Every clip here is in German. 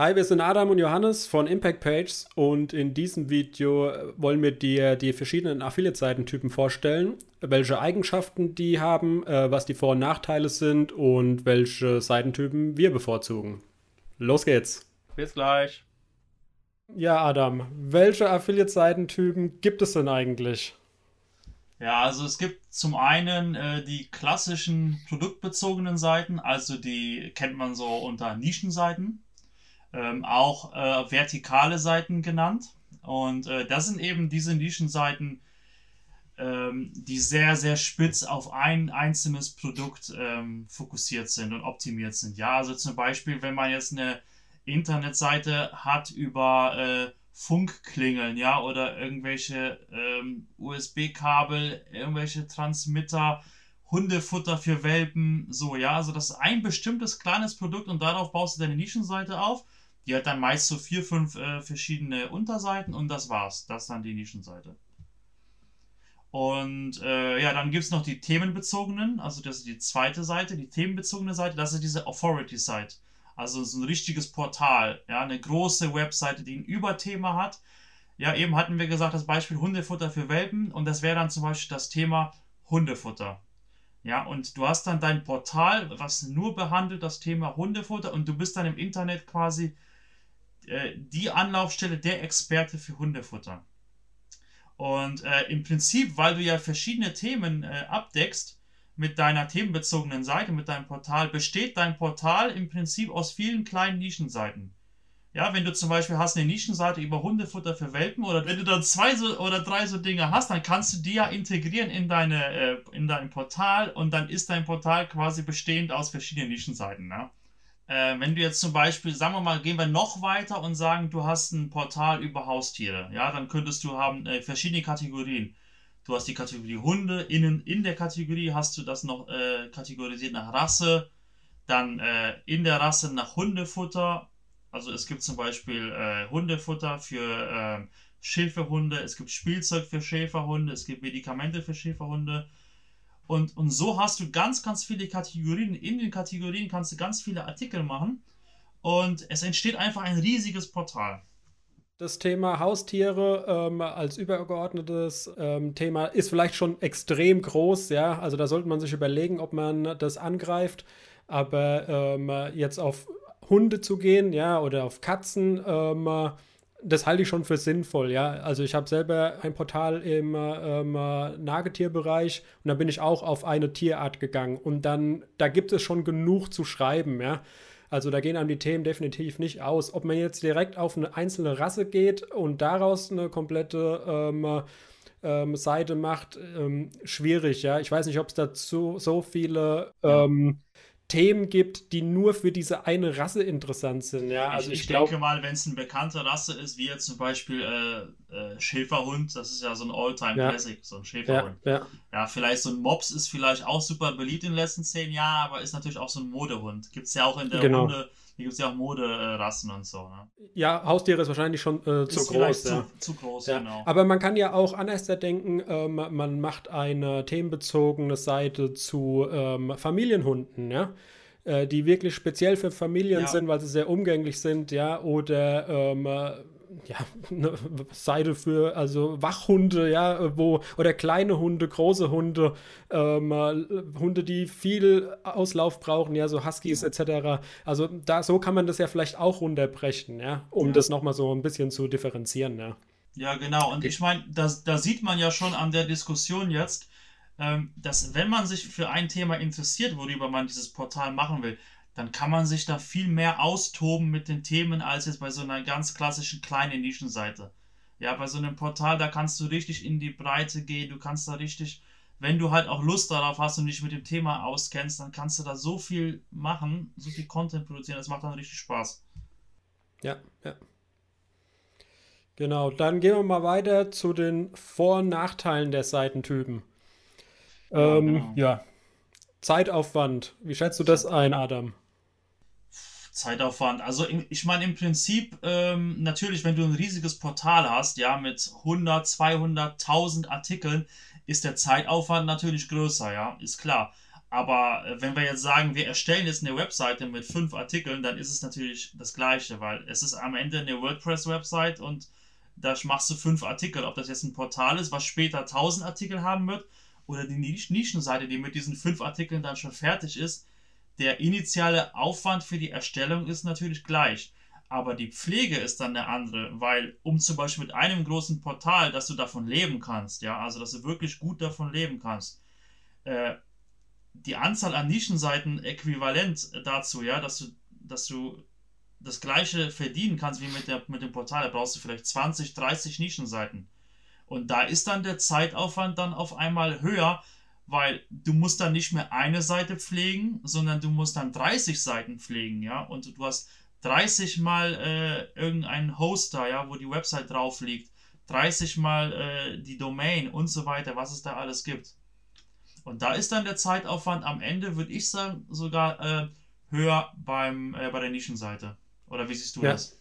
Hi, wir sind Adam und Johannes von Impact Pages und in diesem Video wollen wir dir die verschiedenen Affiliate-Seitentypen vorstellen, welche Eigenschaften die haben, äh, was die Vor- und Nachteile sind und welche Seitentypen wir bevorzugen. Los geht's. Bis gleich. Ja, Adam, welche Affiliate-Seitentypen gibt es denn eigentlich? Ja, also es gibt zum einen äh, die klassischen produktbezogenen Seiten, also die kennt man so unter Nischenseiten ähm, auch äh, vertikale Seiten genannt. Und äh, das sind eben diese Nischenseiten, ähm, die sehr, sehr spitz auf ein einzelnes Produkt ähm, fokussiert sind und optimiert sind. Ja, also zum Beispiel, wenn man jetzt eine Internetseite hat über äh, Funkklingeln, ja, oder irgendwelche ähm, USB-Kabel, irgendwelche Transmitter, Hundefutter für Welpen, so, ja, also das ist ein bestimmtes kleines Produkt und darauf baust du deine Nischenseite auf die hat dann meist so vier, fünf äh, verschiedene Unterseiten und das war's. Das ist dann die Nischenseite. Und äh, ja, dann gibt es noch die themenbezogenen, also das ist die zweite Seite, die themenbezogene Seite, das ist diese Authority-Site. Also so ein richtiges Portal, ja, eine große Webseite, die ein Überthema hat. Ja, eben hatten wir gesagt, das Beispiel Hundefutter für Welpen und das wäre dann zum Beispiel das Thema Hundefutter. Ja, und du hast dann dein Portal, was nur behandelt das Thema Hundefutter und du bist dann im Internet quasi äh, die Anlaufstelle der Experte für Hundefutter. Und äh, im Prinzip, weil du ja verschiedene Themen äh, abdeckst mit deiner themenbezogenen Seite, mit deinem Portal, besteht dein Portal im Prinzip aus vielen kleinen Nischenseiten. Ja, wenn du zum Beispiel hast eine Nischenseite über Hundefutter für Welpen oder wenn du dann zwei so, oder drei so Dinge hast, dann kannst du die ja integrieren in, deine, äh, in dein Portal und dann ist dein Portal quasi bestehend aus verschiedenen Nischenseiten. Ne? Äh, wenn du jetzt zum Beispiel, sagen wir mal, gehen wir noch weiter und sagen, du hast ein Portal über Haustiere, ja, dann könntest du haben äh, verschiedene Kategorien. Du hast die Kategorie Hunde, innen in der Kategorie hast du das noch äh, kategorisiert nach Rasse, dann äh, in der Rasse nach Hundefutter. Also es gibt zum Beispiel äh, Hundefutter für ähm, Schäferhunde, es gibt Spielzeug für Schäferhunde, es gibt Medikamente für Schäferhunde und, und so hast du ganz, ganz viele Kategorien. In den Kategorien kannst du ganz viele Artikel machen. Und es entsteht einfach ein riesiges Portal. Das Thema Haustiere ähm, als übergeordnetes ähm, Thema ist vielleicht schon extrem groß, ja. Also da sollte man sich überlegen, ob man das angreift. Aber ähm, jetzt auf Hunde zu gehen, ja, oder auf Katzen, ähm, das halte ich schon für sinnvoll, ja. Also ich habe selber ein Portal im ähm, Nagetierbereich und da bin ich auch auf eine Tierart gegangen und dann, da gibt es schon genug zu schreiben, ja. Also da gehen einem die Themen definitiv nicht aus. Ob man jetzt direkt auf eine einzelne Rasse geht und daraus eine komplette ähm, ähm, Seite macht, ähm, schwierig, ja. Ich weiß nicht, ob es dazu so viele ähm, Themen gibt, die nur für diese eine Rasse interessant sind. Ja, also ich, ich, ich denke mal, wenn es eine bekannte Rasse ist, wie jetzt zum Beispiel äh, äh, Schäferhund, das ist ja so ein All-Time-Classic, ja. so ein Schäferhund. Ja, ja. ja, vielleicht so ein Mops ist vielleicht auch super beliebt in den letzten zehn Jahren, aber ist natürlich auch so ein Modehund. Gibt es ja auch in der genau. Hunde, hier gibt es ja auch Moderassen und so. Ne? Ja, Haustiere ist wahrscheinlich schon äh, zu groß. Ja. Zu, zu, groß, ja. genau. Aber man kann ja auch anders denken, ähm, man macht eine themenbezogene Seite zu ähm, Familienhunden, ja äh, die wirklich speziell für Familien ja. sind, weil sie sehr umgänglich sind, ja, oder ähm, äh, ja, eine Seite für also Wachhunde, ja, wo oder kleine Hunde, große Hunde, ähm, Hunde, die viel Auslauf brauchen, ja, so Huskies etc. Also da so kann man das ja vielleicht auch runterbrechen, ja, um ja. das nochmal so ein bisschen zu differenzieren, ja. Ja, genau. Und ich meine, da, da sieht man ja schon an der Diskussion jetzt, ähm, dass wenn man sich für ein Thema interessiert, worüber man dieses Portal machen will, dann kann man sich da viel mehr austoben mit den Themen als jetzt bei so einer ganz klassischen kleinen Nischenseite. Ja, bei so einem Portal, da kannst du richtig in die Breite gehen, du kannst da richtig, wenn du halt auch Lust darauf hast und dich mit dem Thema auskennst, dann kannst du da so viel machen, so viel Content produzieren, das macht dann richtig Spaß. Ja, ja. Genau, dann gehen wir mal weiter zu den Vor- und Nachteilen der Seitentypen. Ja, ähm, genau. ja. Zeitaufwand. Wie schätzt du das ein, Adam? Zeitaufwand. Also ich meine im Prinzip ähm, natürlich, wenn du ein riesiges Portal hast, ja, mit 100, 200, 1000 Artikeln, ist der Zeitaufwand natürlich größer, ja, ist klar. Aber äh, wenn wir jetzt sagen, wir erstellen jetzt eine Webseite mit fünf Artikeln, dann ist es natürlich das Gleiche, weil es ist am Ende eine WordPress-Website und da machst du fünf Artikel. Ob das jetzt ein Portal ist, was später 1000 Artikel haben wird, oder die Nischenseite, die mit diesen fünf Artikeln dann schon fertig ist, der initiale Aufwand für die Erstellung ist natürlich gleich. Aber die Pflege ist dann eine andere, weil um zum Beispiel mit einem großen Portal, dass du davon leben kannst, ja, also dass du wirklich gut davon leben kannst, äh, die Anzahl an Nischenseiten äquivalent dazu, ja, dass du, dass du das gleiche verdienen kannst wie mit, der, mit dem Portal. Da brauchst du vielleicht 20, 30 Nischenseiten. Und da ist dann der Zeitaufwand dann auf einmal höher, weil du musst dann nicht mehr eine Seite pflegen, sondern du musst dann 30 Seiten pflegen, ja. Und du hast 30 mal äh, irgendeinen Hoster, ja, wo die Website drauf liegt, 30 mal äh, die Domain und so weiter, was es da alles gibt. Und da ist dann der Zeitaufwand am Ende, würde ich sagen, sogar äh, höher beim, äh, bei der Nischenseite. Oder wie siehst du ja. das?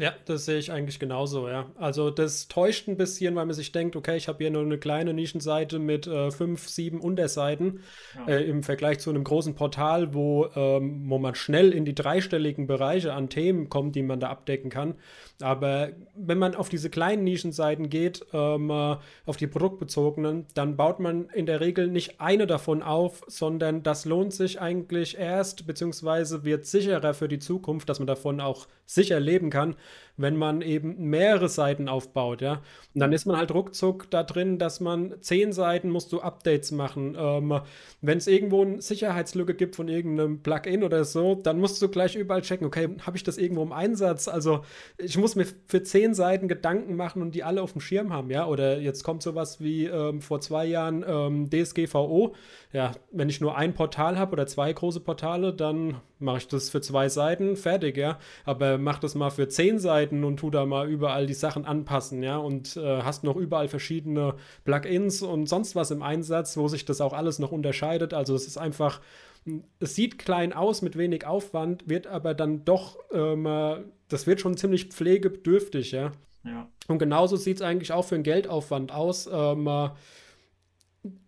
Ja, das sehe ich eigentlich genauso, ja. Also das täuscht ein bisschen, weil man sich denkt, okay, ich habe hier nur eine kleine Nischenseite mit äh, fünf, sieben Unterseiten ja. äh, im Vergleich zu einem großen Portal, wo, ähm, wo man schnell in die dreistelligen Bereiche an Themen kommt, die man da abdecken kann. Aber wenn man auf diese kleinen Nischenseiten geht, ähm, äh, auf die produktbezogenen, dann baut man in der Regel nicht eine davon auf, sondern das lohnt sich eigentlich erst, beziehungsweise wird sicherer für die Zukunft, dass man davon auch sicher leben kann, wenn man eben mehrere Seiten aufbaut, ja. Und dann ist man halt ruckzuck da drin, dass man zehn Seiten musst du Updates machen. Ähm, wenn es irgendwo eine Sicherheitslücke gibt von irgendeinem Plugin oder so, dann musst du gleich überall checken, okay, habe ich das irgendwo im Einsatz? Also ich muss mir für zehn Seiten Gedanken machen und die alle auf dem Schirm haben, ja. Oder jetzt kommt sowas wie ähm, vor zwei Jahren ähm, DSGVO. Ja, wenn ich nur ein Portal habe oder zwei große Portale, dann mache ich das für zwei Seiten, fertig, ja. Aber mach das mal für zehn Seiten und tu da mal überall die Sachen anpassen, ja. Und äh, hast noch überall verschiedene Plugins und sonst was im Einsatz, wo sich das auch alles noch unterscheidet. Also es ist einfach, es sieht klein aus mit wenig Aufwand, wird aber dann doch, ähm, das wird schon ziemlich pflegebedürftig, ja. ja. Und genauso sieht es eigentlich auch für einen Geldaufwand aus. Ähm,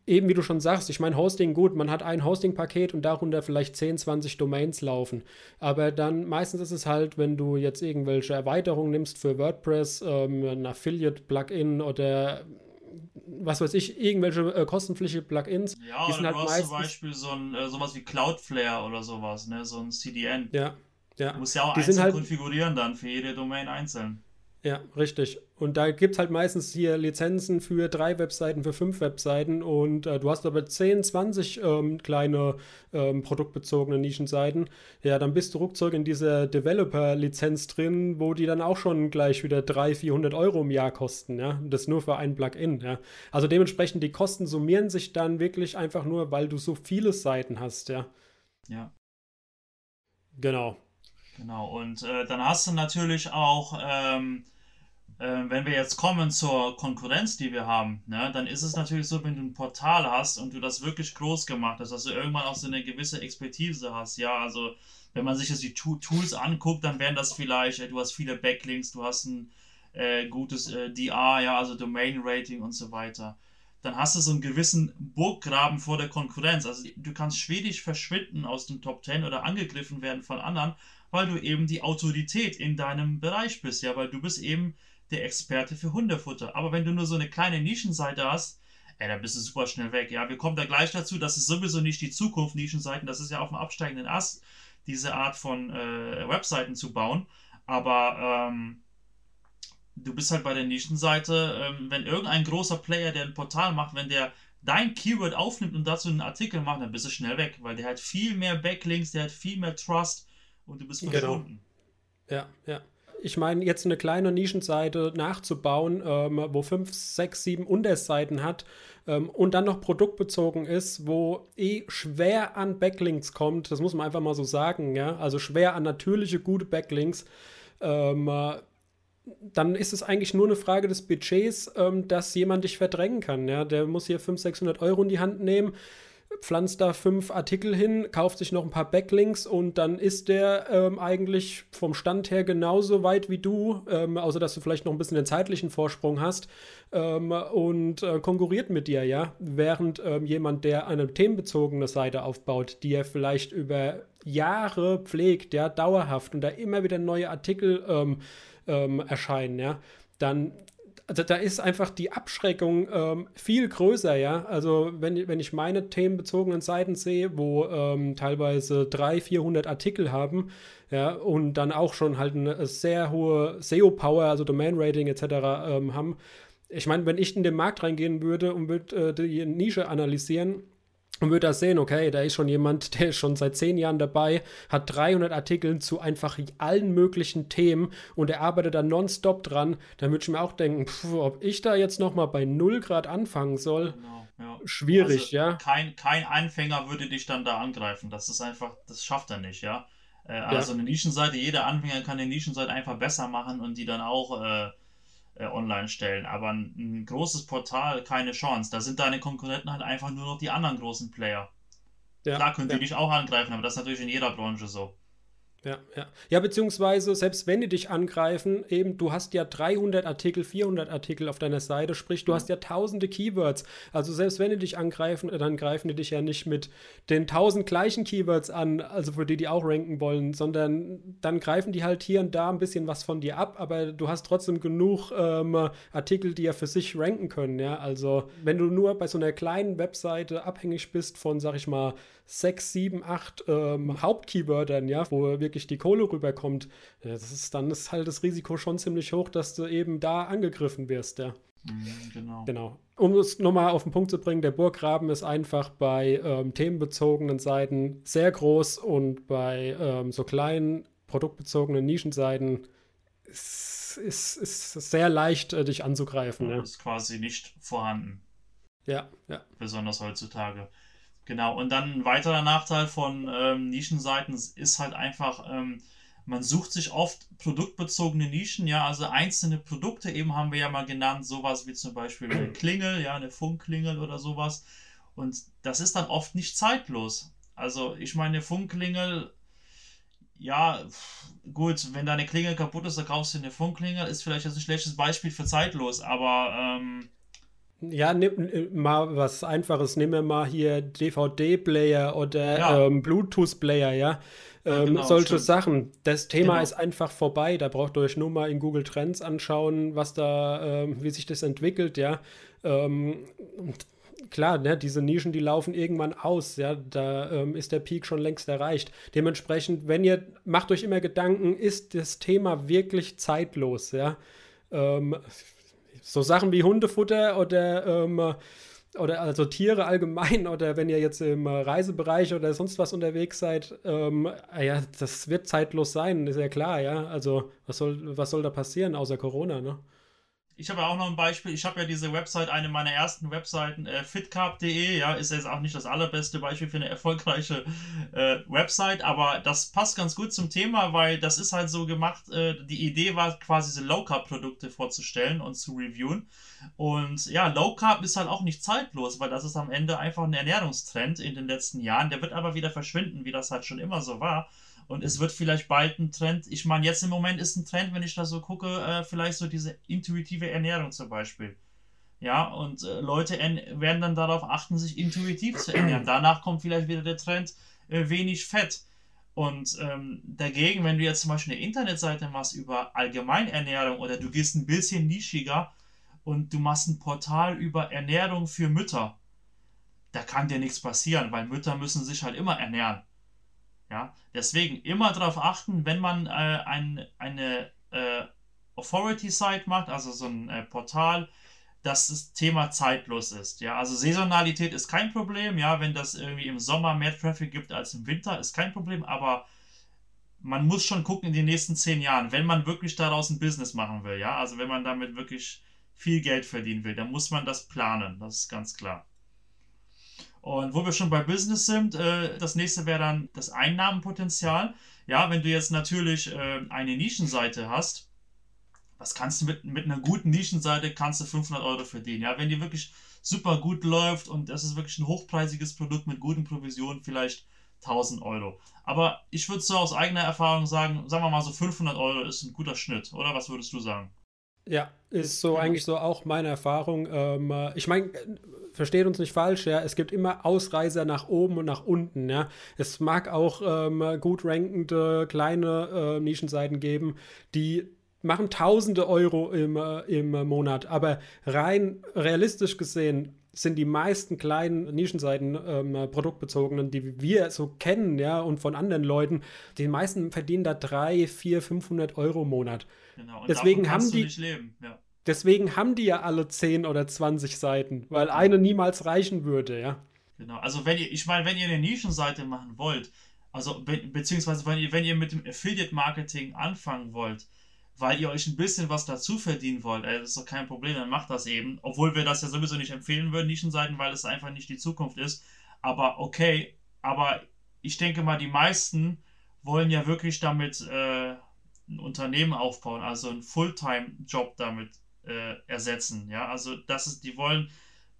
eben wie du schon sagst, ich meine, Hosting, gut, man hat ein Hosting-Paket und darunter vielleicht 10, 20 Domains laufen. Aber dann meistens ist es halt, wenn du jetzt irgendwelche Erweiterungen nimmst für WordPress, ähm, ein Affiliate-Plugin oder was weiß ich, irgendwelche äh, kostenpflichtige Plugins. Ja, die sind halt du hast zum Beispiel so ein, äh, sowas wie Cloudflare oder sowas, ne? so ein CDN. Ja, ja. Du musst ja auch die einzeln halt konfigurieren dann für jede Domain einzeln. Ja, richtig. Und da gibt es halt meistens hier Lizenzen für drei Webseiten, für fünf Webseiten und äh, du hast aber 10, 20 ähm, kleine ähm, produktbezogene Nischenseiten. Ja, dann bist du ruckzuck in dieser Developer-Lizenz drin, wo die dann auch schon gleich wieder 300, 400 Euro im Jahr kosten. Ja, das nur für ein Plugin. Ja, also dementsprechend die Kosten summieren sich dann wirklich einfach nur, weil du so viele Seiten hast. Ja. Ja. Genau. Genau. Und äh, dann hast du natürlich auch ähm, äh, wenn wir jetzt kommen zur Konkurrenz, die wir haben, ne, dann ist es natürlich so, wenn du ein Portal hast und du das wirklich groß gemacht hast, dass du irgendwann auch so eine gewisse Expertise hast, ja, also wenn man sich jetzt die Tools anguckt, dann wären das vielleicht, äh, du hast viele Backlinks, du hast ein äh, gutes äh, DR, ja, also Domain Rating und so weiter. Dann hast du so einen gewissen Burggraben vor der Konkurrenz. Also du kannst schwedisch verschwinden aus dem Top 10 oder angegriffen werden von anderen, weil du eben die Autorität in deinem Bereich bist, ja, weil du bist eben der Experte für Hundefutter. Aber wenn du nur so eine kleine Nischenseite hast, ey, dann bist du super schnell weg. Ja, wir kommen da gleich dazu. Das ist sowieso nicht die Zukunft Nischenseiten. Das ist ja auf dem absteigenden Ast, diese Art von äh, Webseiten zu bauen. Aber ähm, du bist halt bei der Nischenseite, ähm, wenn irgendein großer Player, der ein Portal macht, wenn der dein Keyword aufnimmt und dazu einen Artikel macht, dann bist du schnell weg, weil der hat viel mehr Backlinks, der hat viel mehr Trust und du bist genau. verschwunden. Genau. Ja, ja ich meine, jetzt eine kleine Nischenseite nachzubauen, ähm, wo fünf, sechs, sieben Unterseiten hat ähm, und dann noch produktbezogen ist, wo eh schwer an Backlinks kommt, das muss man einfach mal so sagen, ja, also schwer an natürliche, gute Backlinks, ähm, äh, dann ist es eigentlich nur eine Frage des Budgets, ähm, dass jemand dich verdrängen kann, ja, der muss hier 500, 600 Euro in die Hand nehmen, pflanzt da fünf Artikel hin, kauft sich noch ein paar Backlinks und dann ist der ähm, eigentlich vom Stand her genauso weit wie du, ähm, außer dass du vielleicht noch ein bisschen den zeitlichen Vorsprung hast ähm, und äh, konkurriert mit dir, ja. Während ähm, jemand, der eine themenbezogene Seite aufbaut, die er vielleicht über Jahre pflegt, ja, dauerhaft und da immer wieder neue Artikel ähm, ähm, erscheinen, ja, dann also da ist einfach die Abschreckung ähm, viel größer, ja. Also wenn, wenn ich meine themenbezogenen Seiten sehe, wo ähm, teilweise 300, 400 Artikel haben, ja, und dann auch schon halt eine sehr hohe SEO-Power, also Domain-Rating etc. Ähm, haben. Ich meine, wenn ich in den Markt reingehen würde und würde äh, die Nische analysieren, und würde da sehen, okay, da ist schon jemand, der ist schon seit zehn Jahren dabei, hat 300 Artikel zu einfach allen möglichen Themen und er arbeitet da nonstop dran, dann würde ich mir auch denken, pf, ob ich da jetzt nochmal bei 0 Grad anfangen soll, genau, ja. schwierig, also ja. Kein, kein Anfänger würde dich dann da angreifen, das ist einfach, das schafft er nicht, ja. Äh, also ja. eine Nischenseite, jeder Anfänger kann eine Nischenseite einfach besser machen und die dann auch äh, äh, online stellen. Aber ein, ein, großes Portal, keine Chance. Da sind deine Konkurrenten halt einfach nur noch die anderen großen Player. Ja, Klar können ja. die dich auch angreifen, aber das ist natürlich in jeder Branche so. Ja, ja. Ja, beziehungsweise, selbst wenn die dich angreifen, eben, du hast ja 300 Artikel, 400 Artikel auf deiner Seite, sprich, du hast ja tausende Keywords. Also, selbst wenn die dich angreifen, dann greifen die dich ja nicht mit den tausend gleichen Keywords an, also für die, die auch ranken wollen, sondern dann greifen die halt hier und da ein bisschen was von dir ab, aber du hast trotzdem genug ähm, Artikel, die ja für sich ranken können, ja. Also, wenn du nur bei so einer kleinen Webseite abhängig bist von, sag ich mal, sechs, sieben, acht ähm, Hauptkeywörtern, ja, wo wirklich die Kohle rüberkommt, ja, das ist, dann ist halt das Risiko schon ziemlich hoch, dass du eben da angegriffen wirst, ja. Mhm, genau. genau. Um es nochmal auf den Punkt zu bringen, der Burggraben ist einfach bei ähm, themenbezogenen Seiten sehr groß und bei ähm, so kleinen produktbezogenen Nischenseiten ist, ist, ist sehr leicht, äh, dich anzugreifen. Ja, ja. Ist quasi nicht vorhanden. Ja, ja. Besonders heutzutage. Genau, und dann ein weiterer Nachteil von ähm, Nischenseiten ist halt einfach, ähm, man sucht sich oft produktbezogene Nischen, ja, also einzelne Produkte, eben haben wir ja mal genannt, sowas wie zum Beispiel eine Klingel, ja, eine Funkklingel oder sowas. Und das ist dann oft nicht zeitlos. Also ich meine, Funkklingel, ja, gut, wenn deine Klingel kaputt ist, dann kaufst du eine Funkklingel, ist vielleicht jetzt ein schlechtes Beispiel für zeitlos, aber ähm, ja, nimm mal was Einfaches. Nimm mir mal hier DVD-Player oder ja. ähm, Bluetooth-Player, ja. Ähm, genau, solche stimmt. Sachen. Das Thema genau. ist einfach vorbei. Da braucht ihr euch nur mal in Google Trends anschauen, was da, ähm, wie sich das entwickelt, ja. Ähm, klar, ne, diese Nischen, die laufen irgendwann aus, ja, da ähm, ist der Peak schon längst erreicht. Dementsprechend, wenn ihr, macht euch immer Gedanken, ist das Thema wirklich zeitlos, ja. Ähm, so Sachen wie Hundefutter oder, ähm, oder also Tiere allgemein oder wenn ihr jetzt im Reisebereich oder sonst was unterwegs seid, ähm, ja, das wird zeitlos sein, ist ja klar, ja. Also was soll, was soll da passieren außer Corona, ne? Ich habe ja auch noch ein Beispiel. Ich habe ja diese Website, eine meiner ersten Webseiten, äh, fitcarb.de, ja, ist jetzt auch nicht das allerbeste Beispiel für eine erfolgreiche äh, Website, aber das passt ganz gut zum Thema, weil das ist halt so gemacht, äh, die Idee war quasi diese Low Carb Produkte vorzustellen und zu reviewen. Und ja, Low Carb ist halt auch nicht zeitlos, weil das ist am Ende einfach ein Ernährungstrend in den letzten Jahren. Der wird aber wieder verschwinden, wie das halt schon immer so war. Und es wird vielleicht bald ein Trend, ich meine, jetzt im Moment ist ein Trend, wenn ich da so gucke, äh, vielleicht so diese intuitive Ernährung zum Beispiel. Ja, und äh, Leute werden dann darauf achten, sich intuitiv zu ernähren. Danach kommt vielleicht wieder der Trend, äh, wenig Fett. Und ähm, dagegen, wenn du jetzt zum Beispiel eine Internetseite machst über Allgemeinernährung oder du gehst ein bisschen nischiger und du machst ein Portal über Ernährung für Mütter, da kann dir nichts passieren, weil Mütter müssen sich halt immer ernähren. Ja, deswegen immer darauf achten, wenn man äh, ein, eine äh, Authority-Site macht, also so ein äh, Portal, dass das Thema zeitlos ist. Ja, also Saisonalität ist kein Problem. Ja, wenn das irgendwie im Sommer mehr Traffic gibt als im Winter, ist kein Problem. Aber man muss schon gucken in den nächsten zehn Jahren, wenn man wirklich daraus ein Business machen will. Ja, also wenn man damit wirklich viel Geld verdienen will, dann muss man das planen. Das ist ganz klar. Und wo wir schon bei Business sind, äh, das nächste wäre dann das Einnahmenpotenzial. Ja, wenn du jetzt natürlich äh, eine Nischenseite hast, Was kannst du mit, mit einer guten Nischenseite, kannst du 500 Euro verdienen. Ja, wenn die wirklich super gut läuft und das ist wirklich ein hochpreisiges Produkt mit guten Provisionen, vielleicht 1000 Euro. Aber ich würde so aus eigener Erfahrung sagen, sagen wir mal so 500 Euro ist ein guter Schnitt, oder? Was würdest du sagen? Ja, ist so eigentlich so auch meine Erfahrung. Ähm, äh, ich meine, versteht uns nicht falsch, ja, es gibt immer Ausreißer nach oben und nach unten, ja. Es mag auch ähm, gut rankende kleine äh, Nischenseiten geben, die machen tausende Euro im, äh, im Monat, aber rein realistisch gesehen sind die meisten kleinen Nischenseiten ähm, produktbezogenen, die wir so kennen, ja, und von anderen Leuten, die meisten verdienen da 3, 4, 500 Euro im Monat. Genau, und deswegen haben die, ja. Deswegen haben die ja alle 10 oder 20 Seiten, weil eine niemals reichen würde, ja. Genau, also wenn ihr, ich meine, wenn ihr eine Nischenseite machen wollt, also be beziehungsweise wenn ihr, wenn ihr mit dem Affiliate-Marketing anfangen wollt, weil ihr euch ein bisschen was dazu verdienen wollt, ey, das ist doch kein Problem, dann macht das eben. Obwohl wir das ja sowieso nicht empfehlen würden, Nischenseiten, weil es einfach nicht die Zukunft ist. Aber okay, aber ich denke mal, die meisten wollen ja wirklich damit äh, ein Unternehmen aufbauen, also einen Fulltime-Job damit äh, ersetzen. Ja, also das ist, die wollen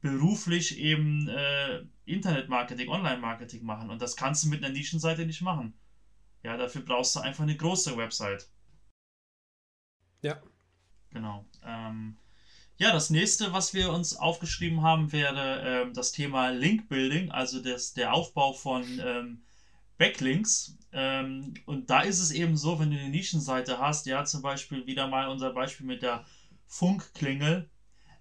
beruflich eben äh, Internetmarketing, Online-Marketing machen und das kannst du mit einer Nischenseite nicht machen. Ja, dafür brauchst du einfach eine große Website. Ja. Genau. Ähm, ja, das nächste, was wir uns aufgeschrieben haben, wäre ähm, das Thema Link-Building, also das, der Aufbau von ähm, Backlinks. Ähm, und da ist es eben so, wenn du eine Nischenseite hast, ja, zum Beispiel wieder mal unser Beispiel mit der Funkklingel,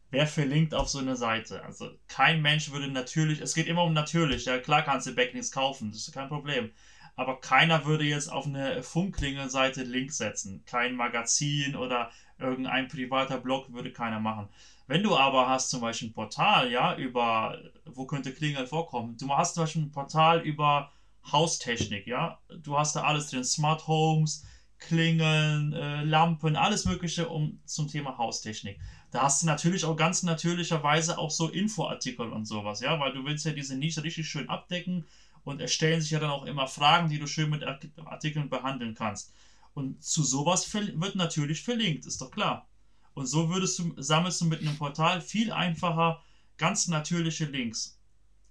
wer verlinkt auf so eine Seite? Also kein Mensch würde natürlich, es geht immer um natürlich, ja, klar kannst du Backlinks kaufen, das ist kein Problem aber keiner würde jetzt auf eine Funkklingelseite Link setzen. Kein Magazin oder irgendein privater Blog würde keiner machen. Wenn du aber hast zum Beispiel ein Portal, ja, über, wo könnte Klingel vorkommen? Du hast zum Beispiel ein Portal über Haustechnik, ja. Du hast da alles drin, Smart Homes, Klingeln, äh, Lampen, alles Mögliche um, zum Thema Haustechnik. Da hast du natürlich auch ganz natürlicherweise auch so Infoartikel und sowas, ja, weil du willst ja diese Nische richtig schön abdecken und erstellen sich ja dann auch immer Fragen, die du schön mit Artikeln behandeln kannst. Und zu sowas wird natürlich verlinkt, ist doch klar. Und so würdest du, sammelst du mit einem Portal viel einfacher ganz natürliche Links.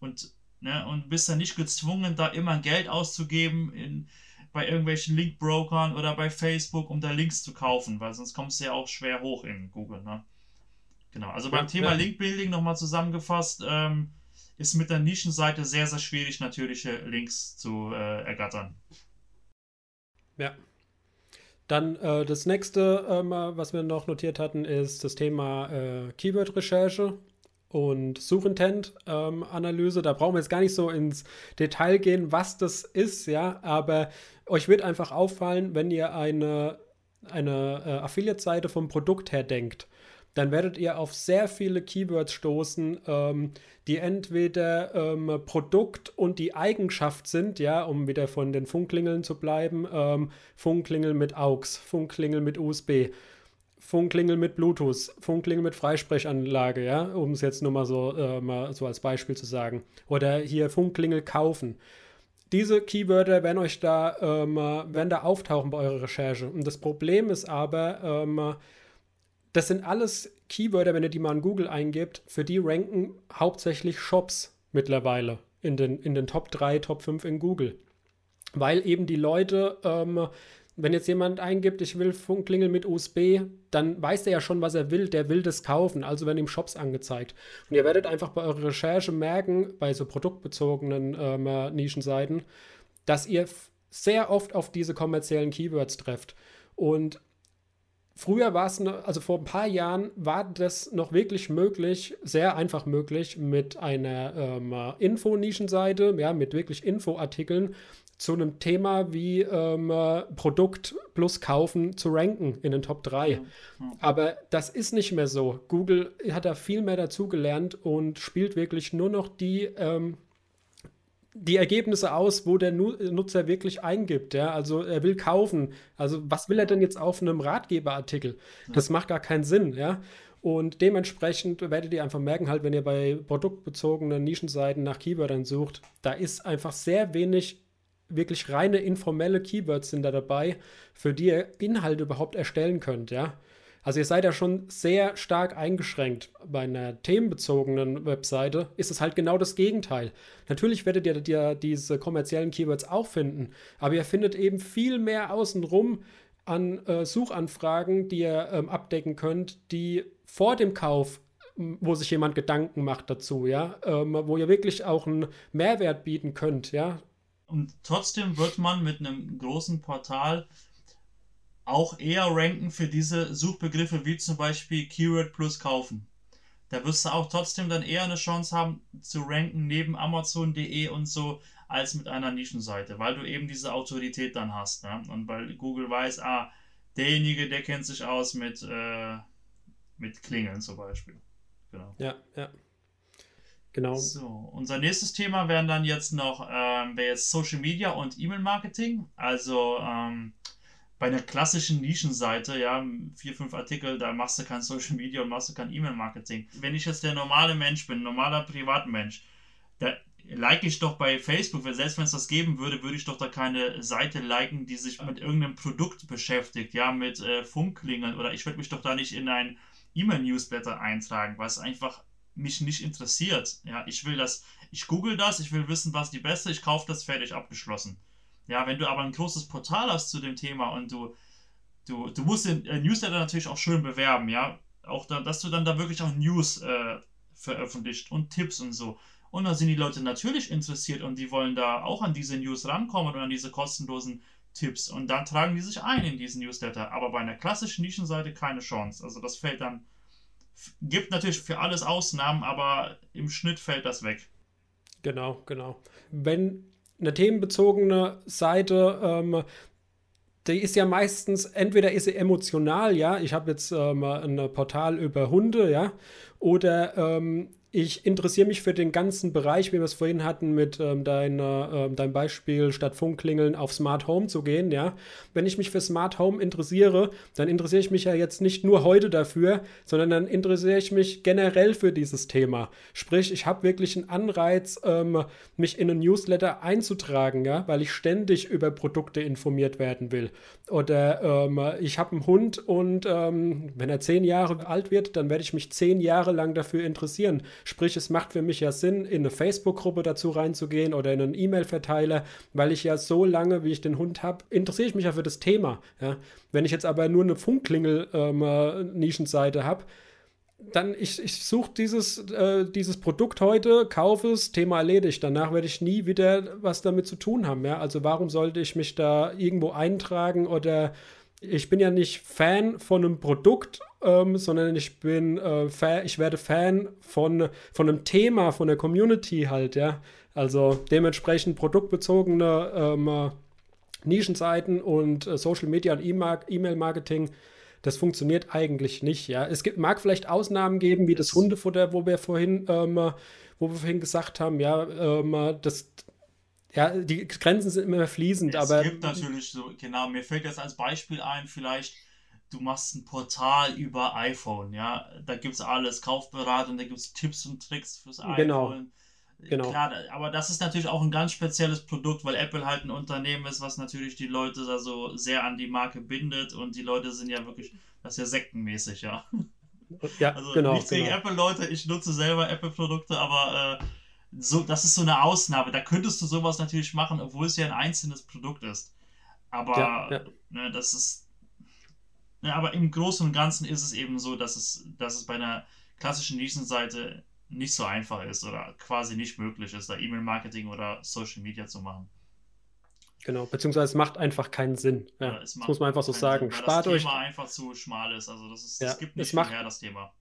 Und, ne, und bist dann nicht gezwungen, da immer Geld auszugeben in, bei irgendwelchen Linkbrokern oder bei Facebook, um da Links zu kaufen, weil sonst kommst du ja auch schwer hoch in Google. Ne? Genau, also beim ja, Thema ja. Linkbuilding nochmal zusammengefasst, ähm, ist mit der Nischenseite sehr, sehr schwierig, natürliche Links zu äh, ergattern. Ja. Dann äh, das nächste, ähm, was wir noch notiert hatten, ist das Thema äh, Keyword-Recherche und Suchintent-Analyse. Ähm, da brauchen wir jetzt gar nicht so ins Detail gehen, was das ist, ja, aber euch wird einfach auffallen, wenn ihr eine, eine äh, Affiliate-Seite vom Produkt her denkt dann werdet ihr auf sehr viele Keywords stoßen, ähm, die entweder ähm, Produkt und die Eigenschaft sind, ja, um wieder von den Funkklingeln zu bleiben, ähm, Funkklingel mit AUX, Funkklingel mit USB, Funkklingel mit Bluetooth, Funkklingel mit Freisprechanlage, ja, um es jetzt nur mal so, äh, mal so als Beispiel zu sagen. Oder hier Funkklingel kaufen. Diese Keywörter werden euch da, ähm, werden da auftauchen bei eurer Recherche. Und das Problem ist aber, ähm, das sind alles Keywörter, wenn ihr die mal in Google eingibt, für die ranken hauptsächlich Shops mittlerweile in den, in den Top 3, Top 5 in Google. Weil eben die Leute, ähm, wenn jetzt jemand eingibt, ich will Funkklingel mit USB, dann weiß der ja schon, was er will. Der will das kaufen. Also werden ihm Shops angezeigt. Und ihr werdet einfach bei eurer Recherche merken, bei so produktbezogenen ähm, Nischenseiten, dass ihr sehr oft auf diese kommerziellen Keywords trefft. Und Früher war es, also vor ein paar Jahren war das noch wirklich möglich, sehr einfach möglich, mit einer ähm, Info-Nischenseite, ja, mit wirklich Infoartikeln zu einem Thema wie ähm, Produkt plus Kaufen zu ranken in den Top 3. Ja, ja. Aber das ist nicht mehr so. Google hat da viel mehr dazugelernt und spielt wirklich nur noch die ähm, die Ergebnisse aus, wo der Nutzer wirklich eingibt. Ja? Also er will kaufen. Also was will er denn jetzt auf einem Ratgeberartikel? Das macht gar keinen Sinn. Ja? Und dementsprechend werdet ihr einfach merken, halt, wenn ihr bei produktbezogenen Nischenseiten nach Keywörtern sucht, da ist einfach sehr wenig wirklich reine informelle Keywords sind da dabei, für die ihr Inhalte überhaupt erstellen könnt, ja. Also ihr seid ja schon sehr stark eingeschränkt. Bei einer themenbezogenen Webseite ist es halt genau das Gegenteil. Natürlich werdet ihr, ihr diese kommerziellen Keywords auch finden, aber ihr findet eben viel mehr außenrum an äh, Suchanfragen, die ihr ähm, abdecken könnt, die vor dem Kauf wo sich jemand Gedanken macht dazu, ja, ähm, wo ihr wirklich auch einen Mehrwert bieten könnt, ja. Und trotzdem wird man mit einem großen Portal auch eher ranken für diese Suchbegriffe wie zum Beispiel Keyword plus kaufen. Da wirst du auch trotzdem dann eher eine Chance haben zu ranken neben Amazon.de und so als mit einer Nischenseite, weil du eben diese Autorität dann hast. Ne? Und weil Google weiß, ah, derjenige, der kennt sich aus mit, äh, mit Klingeln zum Beispiel. Genau. Ja, ja. Genau. So, unser nächstes Thema wären dann jetzt noch, ähm, wäre jetzt Social Media und E-Mail-Marketing. Also ähm, bei einer klassischen Nischenseite, ja, vier, fünf Artikel, da machst du kein Social Media und machst du kein E-Mail-Marketing. Wenn ich jetzt der normale Mensch bin, normaler Privatmensch, da like ich doch bei Facebook, weil selbst wenn es das geben würde, würde ich doch da keine Seite liken, die sich mit irgendeinem Produkt beschäftigt, ja, mit äh, Funkklingeln oder ich würde mich doch da nicht in ein E-Mail-Newsletter eintragen, weil es einfach mich nicht interessiert. Ja, ich will das, ich google das, ich will wissen, was die beste, ich kaufe das fertig abgeschlossen. Ja, wenn du aber ein großes Portal hast zu dem Thema und du, du, du musst den äh, Newsletter natürlich auch schön bewerben, ja. Auch da, dass du dann da wirklich auch News äh, veröffentlicht und Tipps und so. Und dann sind die Leute natürlich interessiert und die wollen da auch an diese News rankommen und an diese kostenlosen Tipps. Und dann tragen die sich ein in diesen Newsletter. Aber bei einer klassischen Nischenseite keine Chance. Also das fällt dann. Gibt natürlich für alles Ausnahmen, aber im Schnitt fällt das weg. Genau, genau. Wenn eine themenbezogene Seite, ähm, die ist ja meistens, entweder ist sie emotional, ja, ich habe jetzt ähm, ein Portal über Hunde, ja, oder ähm, ich interessiere mich für den ganzen Bereich, wie wir es vorhin hatten, mit ähm, deiner, äh, deinem Beispiel, statt Funkklingeln auf Smart Home zu gehen, ja. Wenn ich mich für Smart Home interessiere, dann interessiere ich mich ja jetzt nicht nur heute dafür, sondern dann interessiere ich mich generell für dieses Thema. Sprich, ich habe wirklich einen Anreiz, ähm, mich in einen Newsletter einzutragen, ja, weil ich ständig über Produkte informiert werden will. Oder ähm, ich habe einen Hund und ähm, wenn er zehn Jahre alt wird, dann werde ich mich zehn Jahre lang dafür interessieren Sprich, es macht für mich ja Sinn, in eine Facebook-Gruppe dazu reinzugehen oder in einen E-Mail-Verteiler, weil ich ja so lange, wie ich den Hund habe, interessiere ich mich ja für das Thema. Ja? Wenn ich jetzt aber nur eine Funkklingel-Nischenseite ähm, habe, dann ich, ich suche dieses, äh, dieses Produkt heute, kaufe es, Thema erledigt. Danach werde ich nie wieder was damit zu tun haben. Ja? Also warum sollte ich mich da irgendwo eintragen oder ich bin ja nicht Fan von einem Produkt, ähm, sondern ich bin äh, Fan, ich werde Fan von, von einem Thema, von der Community halt, ja. Also dementsprechend produktbezogene ähm, Nischenseiten und äh, Social Media und E-Mail-Marketing, das funktioniert eigentlich nicht, ja. Es gibt, mag vielleicht Ausnahmen geben, wie das Hundefutter, wo wir vorhin, ähm, wo wir vorhin gesagt haben, ja, ähm, das, ja, die Grenzen sind immer fließend, es aber. Es gibt natürlich so, genau, mir fällt jetzt als Beispiel ein, vielleicht, du machst ein Portal über iPhone, ja, da gibt es alles, Kaufberatung, da gibt es Tipps und Tricks fürs genau. iPhone. Genau. Klar, aber das ist natürlich auch ein ganz spezielles Produkt, weil Apple halt ein Unternehmen ist, was natürlich die Leute da so sehr an die Marke bindet und die Leute sind ja wirklich, das ist ja sektenmäßig, ja. Ja, also genau. Nichts genau. gegen Apple-Leute, ich nutze selber Apple-Produkte, aber äh, so, das ist so eine Ausnahme. Da könntest du sowas natürlich machen, obwohl es ja ein einzelnes Produkt ist. Aber ja, ja. Ne, das ist. Ne, aber im Großen und Ganzen ist es eben so, dass es, dass es bei einer klassischen Nischenseite nicht so einfach ist oder quasi nicht möglich ist, da E-Mail-Marketing oder Social Media zu machen. Genau, beziehungsweise es macht einfach keinen Sinn. Ja, ja das muss man einfach so sagen. Sinn, Spart das euch. Thema einfach zu schmal ist. Also das, ist, das gibt nicht macht, mehr das Thema.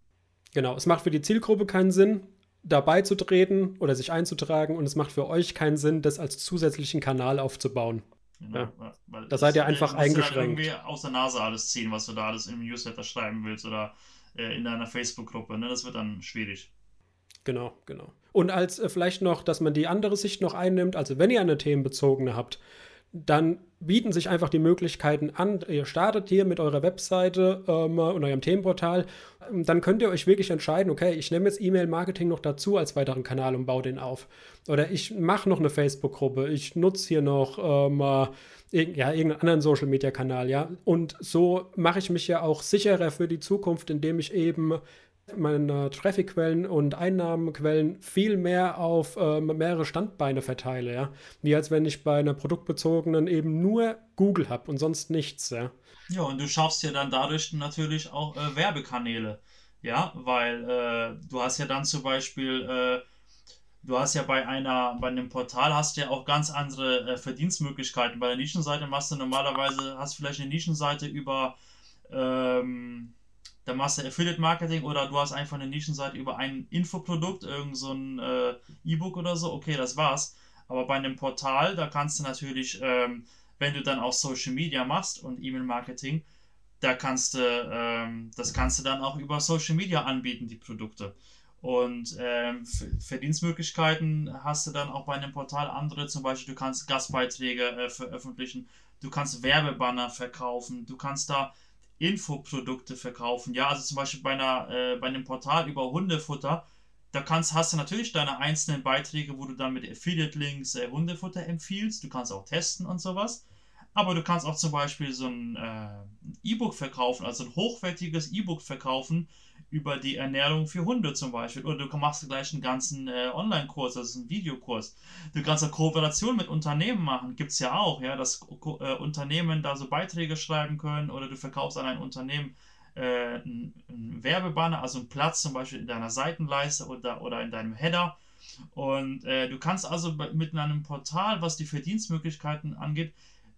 Genau, es macht für die Zielgruppe keinen Sinn dabei zu treten oder sich einzutragen und es macht für euch keinen Sinn, das als zusätzlichen Kanal aufzubauen. Genau, ja. da seid ihr einfach eingeschränkt. Du irgendwie aus der Nase alles ziehen, was du da alles im Newsletter schreiben willst oder äh, in deiner Facebook-Gruppe. Ne? Das wird dann schwierig. Genau, genau. Und als äh, vielleicht noch, dass man die andere Sicht noch einnimmt, also wenn ihr eine themenbezogene habt, dann bieten sich einfach die Möglichkeiten an. Ihr startet hier mit eurer Webseite ähm, und eurem Themenportal. Dann könnt ihr euch wirklich entscheiden, okay, ich nehme jetzt E-Mail-Marketing noch dazu als weiteren Kanal und baue den auf. Oder ich mache noch eine Facebook-Gruppe, ich nutze hier noch ähm, ja, irgendeinen anderen Social-Media-Kanal, ja. Und so mache ich mich ja auch sicherer für die Zukunft, indem ich eben meine Traffic-Quellen und Einnahmenquellen viel mehr auf äh, mehrere Standbeine verteile, ja. Wie als wenn ich bei einer produktbezogenen eben nur Google habe und sonst nichts, ja. Ja, und du schaffst ja dann dadurch natürlich auch äh, Werbekanäle, ja, weil äh, du hast ja dann zum Beispiel, äh, du hast ja bei einer, bei einem Portal hast du ja auch ganz andere äh, Verdienstmöglichkeiten. Bei der Nischenseite machst du normalerweise, hast vielleicht eine Nischenseite über ähm, dann machst du Affiliate Marketing oder du hast einfach eine Nischenseite über ein Infoprodukt, irgend so äh, E-Book oder so, okay, das war's. Aber bei einem Portal, da kannst du natürlich, ähm, wenn du dann auch Social Media machst und E-Mail Marketing, da kannst du, ähm, das kannst du dann auch über Social Media anbieten, die Produkte. Und ähm, Verdienstmöglichkeiten hast du dann auch bei einem Portal andere, zum Beispiel du kannst Gastbeiträge äh, veröffentlichen, du kannst Werbebanner verkaufen, du kannst da Infoprodukte verkaufen. Ja, also zum Beispiel bei, einer, äh, bei einem Portal über Hundefutter, da kannst, hast du natürlich deine einzelnen Beiträge, wo du dann mit Affiliate-Links äh, Hundefutter empfiehlst. Du kannst auch testen und sowas. Aber du kannst auch zum Beispiel so ein äh, E-Book verkaufen, also ein hochwertiges E-Book verkaufen, über die Ernährung für Hunde zum Beispiel. Oder du machst gleich einen ganzen äh, Online-Kurs, also einen Videokurs. Du kannst eine Kooperation mit Unternehmen machen, gibt es ja auch, ja, dass äh, Unternehmen da so Beiträge schreiben können oder du verkaufst an ein Unternehmen äh, einen, Werbebanner, also einen Platz zum Beispiel in deiner Seitenleiste oder, oder in deinem Header. Und äh, du kannst also mit einem Portal, was die Verdienstmöglichkeiten angeht,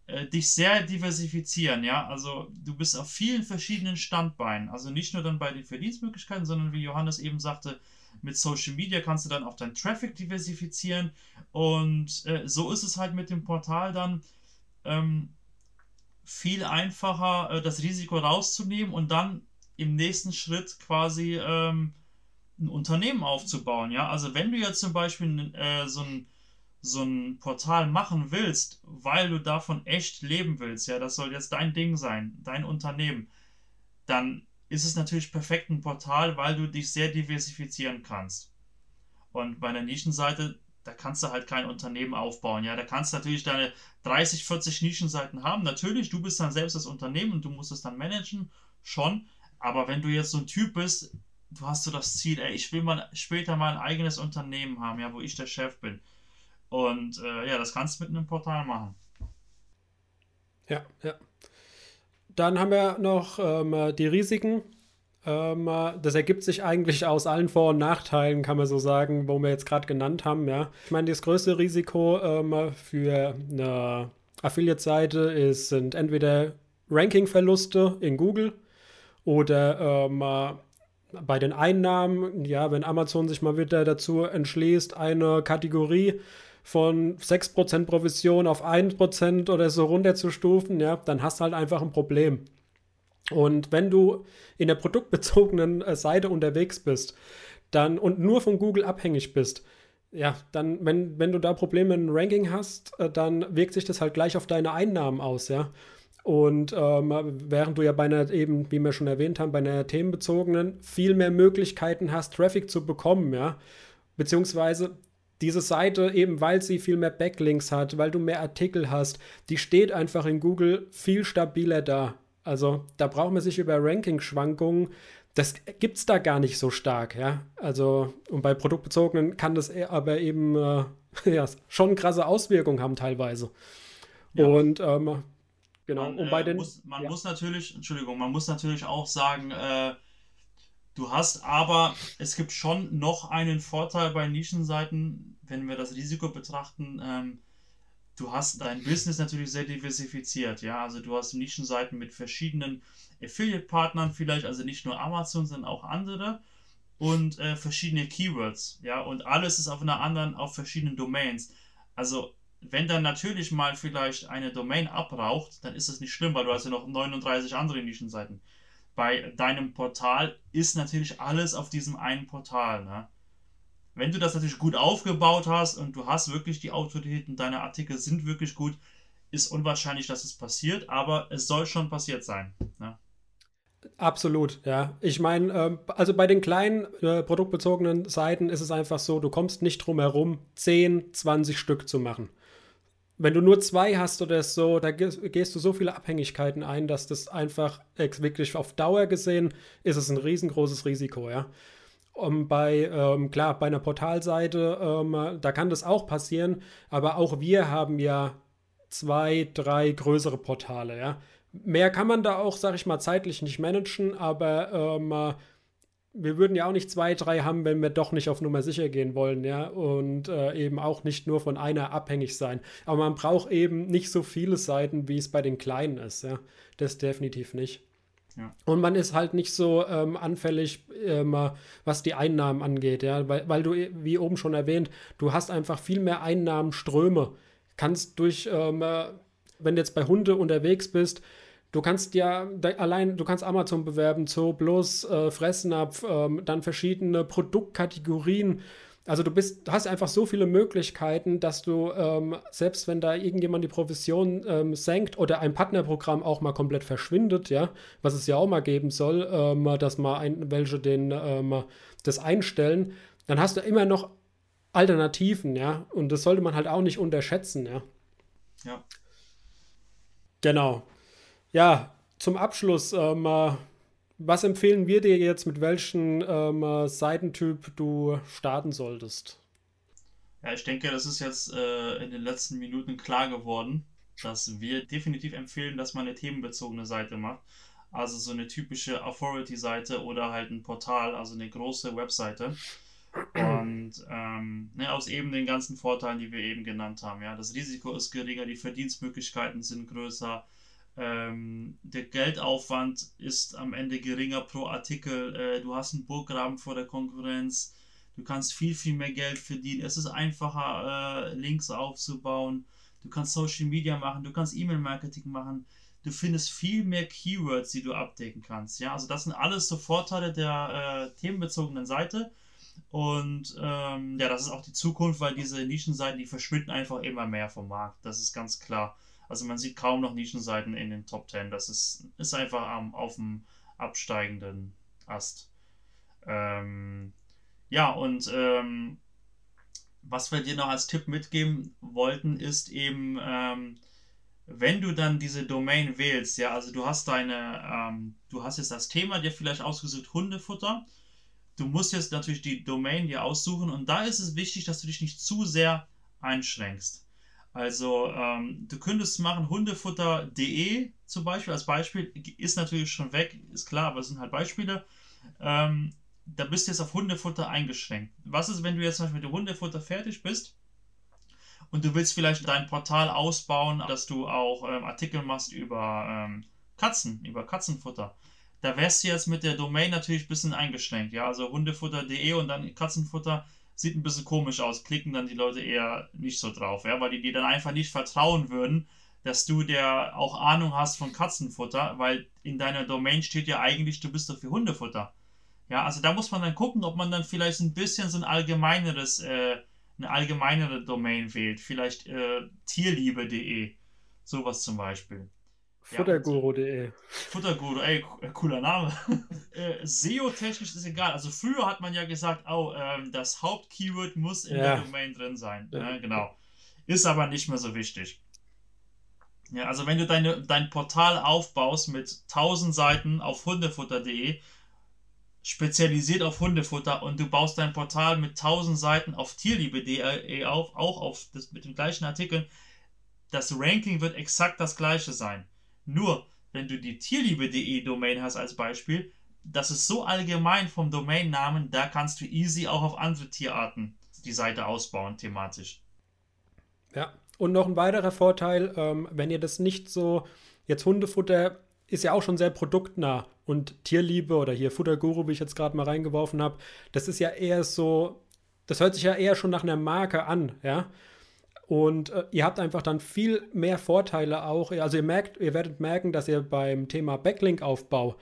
äh, dich sehr diversifizieren, ja. Also du bist auf vielen verschiedenen Standbeinen. Also nicht nur dann bei den Verdienstmöglichkeiten, sondern wie Johannes eben sagte, mit Social Media kannst du dann auch deinen Traffic diversifizieren. Und äh, so ist es halt mit dem Portal dann ähm, viel einfacher, äh, das Risiko rauszunehmen und dann im nächsten Schritt quasi ähm, ein Unternehmen aufzubauen. Ja, also wenn du jetzt zum Beispiel äh, so ein so ein Portal machen willst, weil du davon echt leben willst, ja, das soll jetzt dein Ding sein, dein Unternehmen, dann ist es natürlich perfekt ein Portal, weil du dich sehr diversifizieren kannst. Und bei einer Nischenseite, da kannst du halt kein Unternehmen aufbauen, ja, da kannst du natürlich deine 30, 40 Nischenseiten haben. Natürlich, du bist dann selbst das Unternehmen und du musst es dann managen, schon. Aber wenn du jetzt so ein Typ bist, du hast so das Ziel, ey, ich will mal später mal ein eigenes Unternehmen haben, ja, wo ich der Chef bin und äh, ja, das kannst du mit einem Portal machen. Ja, ja. Dann haben wir noch ähm, die Risiken. Ähm, das ergibt sich eigentlich aus allen Vor- und Nachteilen, kann man so sagen, wo wir jetzt gerade genannt haben. Ja. Ich meine, das größte Risiko ähm, für eine Affiliate-Seite sind entweder Ranking-Verluste in Google oder ähm, bei den Einnahmen, ja, wenn Amazon sich mal wieder dazu entschließt, eine Kategorie von 6% Provision auf 1% oder so runterzustufen, ja, dann hast du halt einfach ein Problem. Und wenn du in der produktbezogenen äh, Seite unterwegs bist, dann und nur von Google abhängig bist, ja, dann, wenn, wenn du da Probleme im Ranking hast, äh, dann wirkt sich das halt gleich auf deine Einnahmen aus, ja. Und ähm, während du ja bei einer eben, wie wir schon erwähnt haben, bei einer themenbezogenen viel mehr Möglichkeiten hast, Traffic zu bekommen, ja. Beziehungsweise diese Seite, eben weil sie viel mehr Backlinks hat, weil du mehr Artikel hast, die steht einfach in Google viel stabiler da. Also da braucht man sich über Ranking-Schwankungen, das gibt es da gar nicht so stark, ja. Also, und bei produktbezogenen kann das e-, aber eben äh, ja, schon krasse Auswirkungen haben teilweise. Ja. Und ähm, genau, man, und bei äh, den. Muss, man ja. muss natürlich, Entschuldigung, man muss natürlich auch sagen, äh, Du hast aber, es gibt schon noch einen Vorteil bei Nischenseiten, wenn wir das Risiko betrachten. Ähm, du hast dein Business natürlich sehr diversifiziert, ja. Also du hast Nischenseiten mit verschiedenen Affiliate-Partnern vielleicht, also nicht nur Amazon, sondern auch andere und äh, verschiedene Keywords, ja. Und alles ist auf einer anderen, auf verschiedenen Domains. Also wenn dann natürlich mal vielleicht eine Domain abraucht, dann ist es nicht schlimm, weil du hast ja noch 39 andere Nischenseiten bei deinem Portal ist natürlich alles auf diesem einen Portal. Ne? Wenn du das natürlich gut aufgebaut hast und du hast wirklich die Autorität und deine Artikel sind wirklich gut, ist unwahrscheinlich, dass es passiert, aber es soll schon passiert sein. Ne? Absolut, ja. Ich meine, äh, also bei den kleinen äh, produktbezogenen Seiten ist es einfach so, du kommst nicht drum herum, 10, 20 Stück zu machen. Wenn du nur zwei hast oder so, da gehst du so viele Abhängigkeiten ein, dass das einfach wirklich auf Dauer gesehen ist es ein riesengroßes Risiko, ja. Um, bei, ähm, klar, bei einer Portalseite, ähm, da kann das auch passieren, aber auch wir haben ja zwei, drei größere Portale, ja. Mehr kann man da auch, sag ich mal, zeitlich nicht managen, aber ähm, wir würden ja auch nicht zwei, drei haben, wenn wir doch nicht auf Nummer sicher gehen wollen, ja, und äh, eben auch nicht nur von einer abhängig sein. Aber man braucht eben nicht so viele Seiten, wie es bei den kleinen ist, ja. Das definitiv nicht. Ja. Und man ist halt nicht so ähm, anfällig, ähm, was die Einnahmen angeht, ja, weil, weil du, wie oben schon erwähnt, du hast einfach viel mehr Einnahmenströme. Kannst durch, ähm, äh, wenn du jetzt bei Hunde unterwegs bist, Du kannst ja allein, du kannst Amazon bewerben, Zoo Plus, äh, Fressnapf, ähm, dann verschiedene Produktkategorien. Also du bist, hast einfach so viele Möglichkeiten, dass du, ähm, selbst wenn da irgendjemand die Provision ähm, senkt oder ein Partnerprogramm auch mal komplett verschwindet, ja, was es ja auch mal geben soll, ähm, dass mal ein, welche den, ähm, das einstellen, dann hast du immer noch Alternativen, ja. Und das sollte man halt auch nicht unterschätzen, ja. Ja. Genau. Ja, zum Abschluss, ähm, äh, was empfehlen wir dir jetzt, mit welchem ähm, äh, Seitentyp du starten solltest? Ja, ich denke, das ist jetzt äh, in den letzten Minuten klar geworden, dass wir definitiv empfehlen, dass man eine themenbezogene Seite macht. Also so eine typische Authority-Seite oder halt ein Portal, also eine große Webseite. Und ähm, ne, aus eben den ganzen Vorteilen, die wir eben genannt haben. Ja, das Risiko ist geringer, die Verdienstmöglichkeiten sind größer, ähm, der Geldaufwand ist am Ende geringer pro Artikel. Äh, du hast einen Burggraben vor der Konkurrenz. Du kannst viel, viel mehr Geld verdienen. Es ist einfacher, äh, Links aufzubauen. Du kannst Social Media machen. Du kannst E-Mail-Marketing machen. Du findest viel mehr Keywords, die du abdecken kannst. Ja, also das sind alles so Vorteile der äh, themenbezogenen Seite. Und ähm, ja, das ist auch die Zukunft, weil diese Nischenseiten, die verschwinden einfach immer mehr vom Markt. Das ist ganz klar. Also man sieht kaum noch Nischenseiten in den Top 10. Das ist, ist einfach am, auf dem absteigenden Ast. Ähm, ja, und ähm, was wir dir noch als Tipp mitgeben wollten, ist eben, ähm, wenn du dann diese Domain wählst, ja, also du hast deine, ähm, du hast jetzt das Thema dir vielleicht ausgesucht, Hundefutter. Du musst jetzt natürlich die Domain dir aussuchen und da ist es wichtig, dass du dich nicht zu sehr einschränkst. Also ähm, du könntest machen hundefutter.de zum Beispiel als Beispiel, ist natürlich schon weg, ist klar, aber es sind halt Beispiele. Ähm, da bist du jetzt auf Hundefutter eingeschränkt. Was ist, wenn du jetzt zum Beispiel mit dem Hundefutter fertig bist und du willst vielleicht dein Portal ausbauen, dass du auch ähm, Artikel machst über ähm, Katzen, über Katzenfutter. Da wärst du jetzt mit der Domain natürlich ein bisschen eingeschränkt. Ja, also hundefutter.de und dann Katzenfutter sieht ein bisschen komisch aus, klicken dann die Leute eher nicht so drauf, ja, weil die dir dann einfach nicht vertrauen würden, dass du der auch Ahnung hast von Katzenfutter, weil in deiner Domain steht ja eigentlich, du bist doch für Hundefutter. Ja, also da muss man dann gucken, ob man dann vielleicht ein bisschen so ein allgemeineres, äh, eine allgemeinere Domain wählt. Vielleicht äh, tierliebe.de, sowas zum Beispiel. Futterguru.de. Futterguru, ey, cooler Name. äh, SEO-technisch ist egal. Also früher hat man ja gesagt, oh, ähm, das Hauptkeyword muss in ja. der Domain drin sein. Ja. Äh, genau. Ist aber nicht mehr so wichtig. Ja, also wenn du deine, dein Portal aufbaust mit 1000 Seiten auf hundefutter.de, spezialisiert auf Hundefutter und du baust dein Portal mit 1000 Seiten auf tierliebe.de auf, auch auf das, mit den gleichen Artikeln, das Ranking wird exakt das gleiche sein. Nur, wenn du die tierliebe.de Domain hast als Beispiel, das ist so allgemein vom Domainnamen, da kannst du easy auch auf andere Tierarten die Seite ausbauen, thematisch. Ja, und noch ein weiterer Vorteil, ähm, wenn ihr das nicht so, jetzt Hundefutter ist ja auch schon sehr produktnah und Tierliebe oder hier Futterguru, wie ich jetzt gerade mal reingeworfen habe, das ist ja eher so, das hört sich ja eher schon nach einer Marke an, ja. Und äh, ihr habt einfach dann viel mehr Vorteile auch. Also ihr merkt, ihr werdet merken, dass ihr beim Thema Backlink-Aufbau,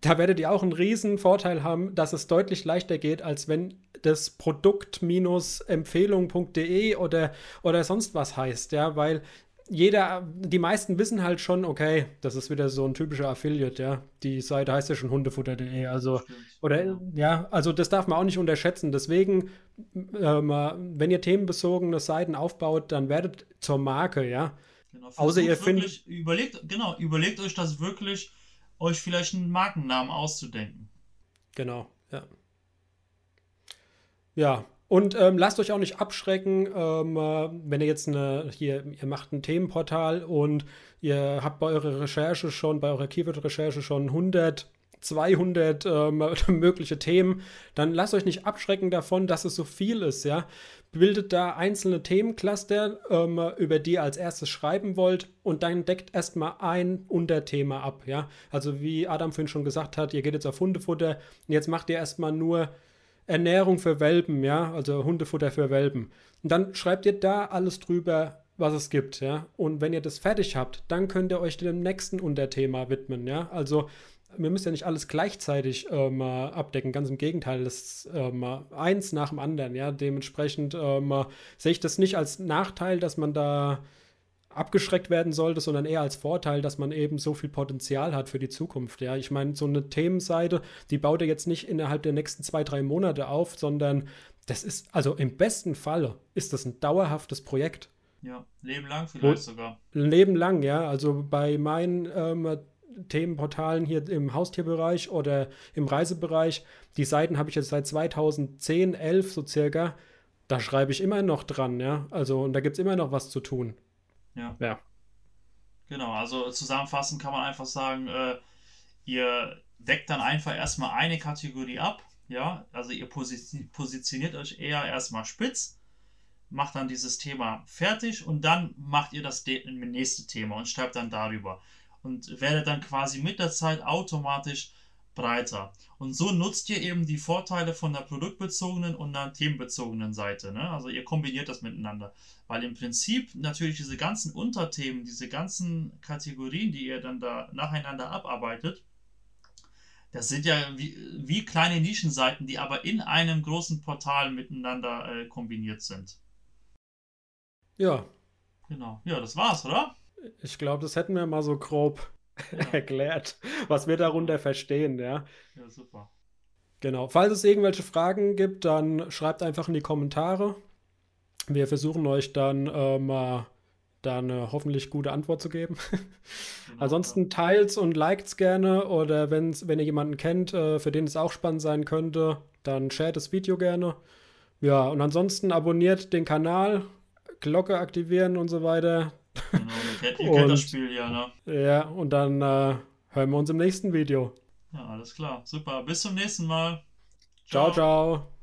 da werdet ihr auch einen riesen Vorteil haben, dass es deutlich leichter geht, als wenn das Produkt-Empfehlung.de oder, oder sonst was heißt, ja, weil jeder, die meisten wissen halt schon, okay, das ist wieder so ein typischer Affiliate, ja. Die Seite heißt ja schon hundefutter.de, also Stimmt. oder ja, also das darf man auch nicht unterschätzen. Deswegen, ähm, wenn ihr themenbezogene Seiten aufbaut, dann werdet zur Marke, ja. Genau, Außer ihr findet. Überlegt, genau, überlegt euch das wirklich, euch vielleicht einen Markennamen auszudenken. Genau, ja. Ja, und ähm, lasst euch auch nicht abschrecken, ähm, äh, wenn ihr jetzt eine, hier, ihr macht ein Themenportal und ihr habt bei eurer Recherche schon, bei eurer Keyword-Recherche schon 100, 200 ähm, mögliche Themen, dann lasst euch nicht abschrecken davon, dass es so viel ist, ja. Bildet da einzelne Themencluster, ähm, über die ihr als erstes schreiben wollt und dann deckt erstmal ein Unterthema ab, ja. Also wie Adam vorhin schon gesagt hat, ihr geht jetzt auf Hundefutter und jetzt macht ihr erstmal nur Ernährung für Welpen, ja, also Hundefutter für Welpen. Und dann schreibt ihr da alles drüber, was es gibt, ja. Und wenn ihr das fertig habt, dann könnt ihr euch dem nächsten Unterthema widmen, ja. Also wir müssen ja nicht alles gleichzeitig ähm, abdecken, ganz im Gegenteil, das ist ähm, eins nach dem anderen, ja. Dementsprechend ähm, sehe ich das nicht als Nachteil, dass man da abgeschreckt werden sollte, sondern eher als Vorteil, dass man eben so viel Potenzial hat für die Zukunft. Ja, ich meine, so eine Themenseite, die baut er jetzt nicht innerhalb der nächsten zwei, drei Monate auf, sondern das ist, also im besten Falle ist das ein dauerhaftes Projekt. Ja, Leben lang vielleicht sogar. Leben lang, ja. Also bei meinen ähm, Themenportalen hier im Haustierbereich oder im Reisebereich, die Seiten habe ich jetzt seit 2010, 11 so circa. Da schreibe ich immer noch dran, ja. Also, und da gibt es immer noch was zu tun. Ja. ja. Genau, also zusammenfassend kann man einfach sagen, äh, ihr deckt dann einfach erstmal eine Kategorie ab. Ja, also ihr positioniert euch eher erstmal spitz, macht dann dieses Thema fertig und dann macht ihr das nächste Thema und schreibt dann darüber. Und werdet dann quasi mit der Zeit automatisch breiter. Und so nutzt ihr eben die Vorteile von der produktbezogenen und der themenbezogenen Seite. Ne? Also ihr kombiniert das miteinander. Weil im Prinzip natürlich diese ganzen Unterthemen, diese ganzen Kategorien, die ihr dann da nacheinander abarbeitet, das sind ja wie, wie kleine Nischenseiten, die aber in einem großen Portal miteinander äh, kombiniert sind. Ja. Genau. Ja, das war's, oder? Ich glaube, das hätten wir mal so grob ja. erklärt, was wir darunter verstehen, ja. Ja, super. Genau. Falls es irgendwelche Fragen gibt, dann schreibt einfach in die Kommentare. Wir versuchen euch dann äh, mal da eine hoffentlich gute Antwort zu geben. Genau, Ansonsten teilt und liked gerne oder wenn's, wenn ihr jemanden kennt, äh, für den es auch spannend sein könnte, dann shared das Video gerne. Ja, und ansonsten abonniert den Kanal, Glocke aktivieren und so weiter. Genau, ihr kennt, das Spiel ja, ne? Ja, und dann äh, hören wir uns im nächsten Video. Ja, alles klar. Super. Bis zum nächsten Mal. ciao. ciao. ciao.